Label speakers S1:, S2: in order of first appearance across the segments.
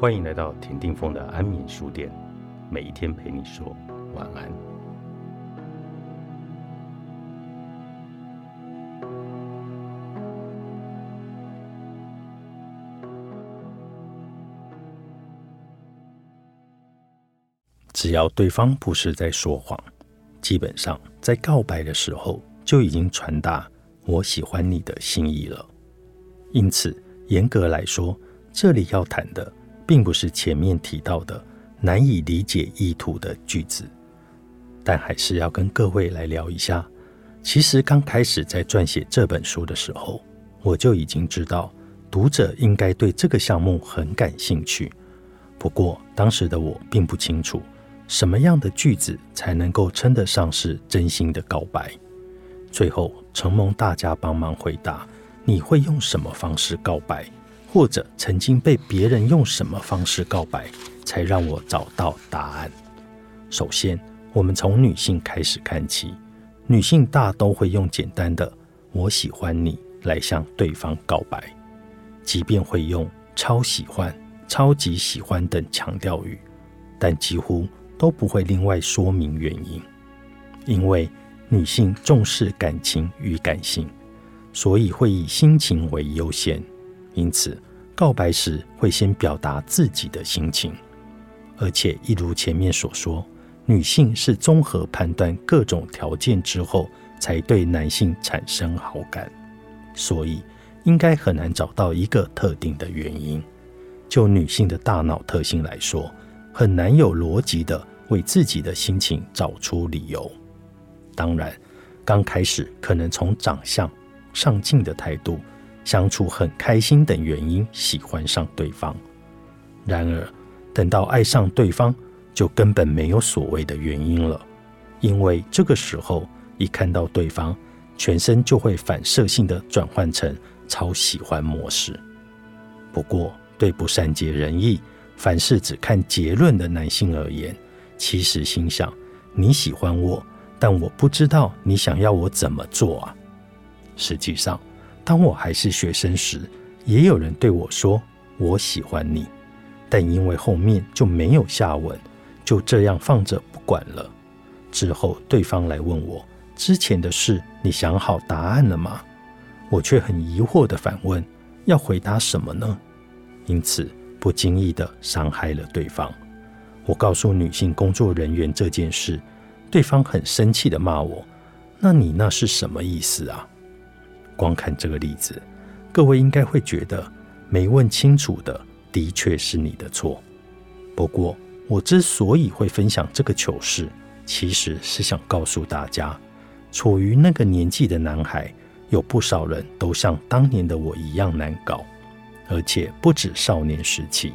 S1: 欢迎来到田定峰的安眠书店，每一天陪你说晚安。只要对方不是在说谎，基本上在告白的时候就已经传达我喜欢你的心意了。因此，严格来说，这里要谈的。并不是前面提到的难以理解意图的句子，但还是要跟各位来聊一下。其实刚开始在撰写这本书的时候，我就已经知道读者应该对这个项目很感兴趣。不过当时的我并不清楚什么样的句子才能够称得上是真心的告白。最后承蒙大家帮忙回答，你会用什么方式告白？或者曾经被别人用什么方式告白，才让我找到答案？首先，我们从女性开始看起。女性大都会用简单的“我喜欢你”来向对方告白，即便会用“超喜欢”“超级喜欢”等强调语，但几乎都不会另外说明原因。因为女性重视感情与感性，所以会以心情为优先。因此，告白时会先表达自己的心情，而且一如前面所说，女性是综合判断各种条件之后才对男性产生好感，所以应该很难找到一个特定的原因。就女性的大脑特性来说，很难有逻辑的为自己的心情找出理由。当然，刚开始可能从长相、上进的态度。相处很开心等原因喜欢上对方，然而等到爱上对方，就根本没有所谓的原因了，因为这个时候一看到对方，全身就会反射性的转换成超喜欢模式。不过，对不善解人意、凡事只看结论的男性而言，其实心想你喜欢我，但我不知道你想要我怎么做啊。实际上。当我还是学生时，也有人对我说“我喜欢你”，但因为后面就没有下文，就这样放着不管了。之后对方来问我之前的事，你想好答案了吗？我却很疑惑的反问：“要回答什么呢？”因此不经意的伤害了对方。我告诉女性工作人员这件事，对方很生气的骂我：“那你那是什么意思啊？”光看这个例子，各位应该会觉得没问清楚的，的确是你的错。不过，我之所以会分享这个糗事，其实是想告诉大家，处于那个年纪的男孩，有不少人都像当年的我一样难搞，而且不止少年时期，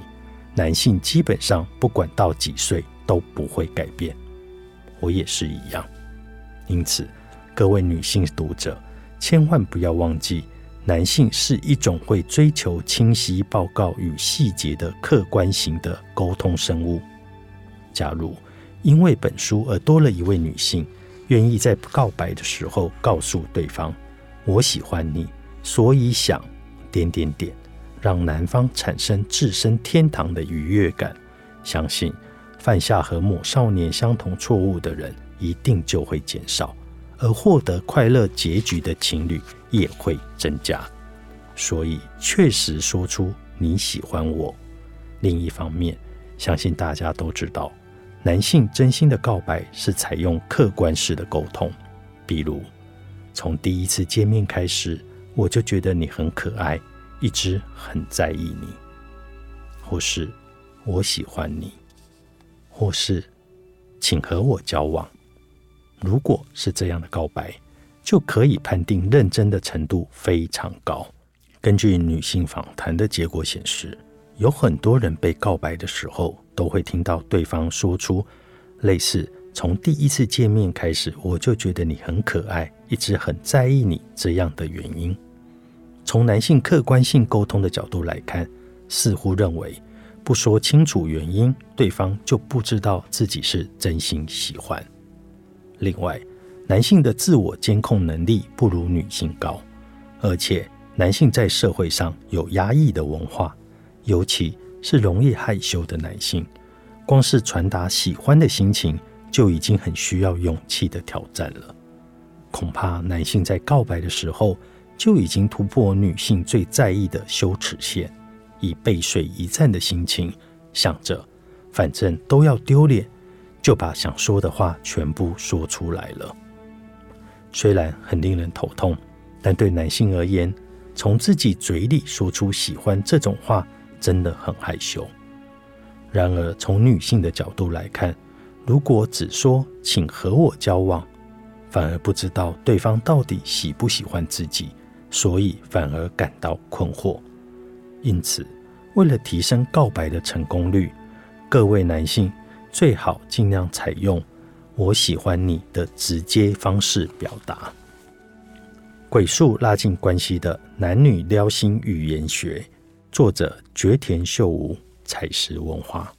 S1: 男性基本上不管到几岁都不会改变。我也是一样。因此，各位女性读者。千万不要忘记，男性是一种会追求清晰报告与细节的客观型的沟通生物。假如因为本书而多了一位女性，愿意在告白的时候告诉对方“我喜欢你”，所以想点点点，让男方产生置身天堂的愉悦感，相信犯下和某少年相同错误的人一定就会减少。而获得快乐结局的情侣也会增加，所以确实说出你喜欢我。另一方面，相信大家都知道，男性真心的告白是采用客观式的沟通，比如从第一次见面开始，我就觉得你很可爱，一直很在意你，或是我喜欢你，或是请和我交往。如果是这样的告白，就可以判定认真的程度非常高。根据女性访谈的结果显示，有很多人被告白的时候，都会听到对方说出类似“从第一次见面开始，我就觉得你很可爱，一直很在意你”这样的原因。从男性客观性沟通的角度来看，似乎认为不说清楚原因，对方就不知道自己是真心喜欢。另外，男性的自我监控能力不如女性高，而且男性在社会上有压抑的文化，尤其是容易害羞的男性，光是传达喜欢的心情就已经很需要勇气的挑战了。恐怕男性在告白的时候就已经突破女性最在意的羞耻线，以背水一战的心情想着，反正都要丢脸，就把想说的话全部说出来了。虽然很令人头痛，但对男性而言，从自己嘴里说出喜欢这种话，真的很害羞。然而，从女性的角度来看，如果只说“请和我交往”，反而不知道对方到底喜不喜欢自己，所以反而感到困惑。因此，为了提升告白的成功率，各位男性最好尽量采用“我喜欢你”的直接方式表达。鬼术拉近关系的男女撩心语言学，作者绝田秀吾，采石文化。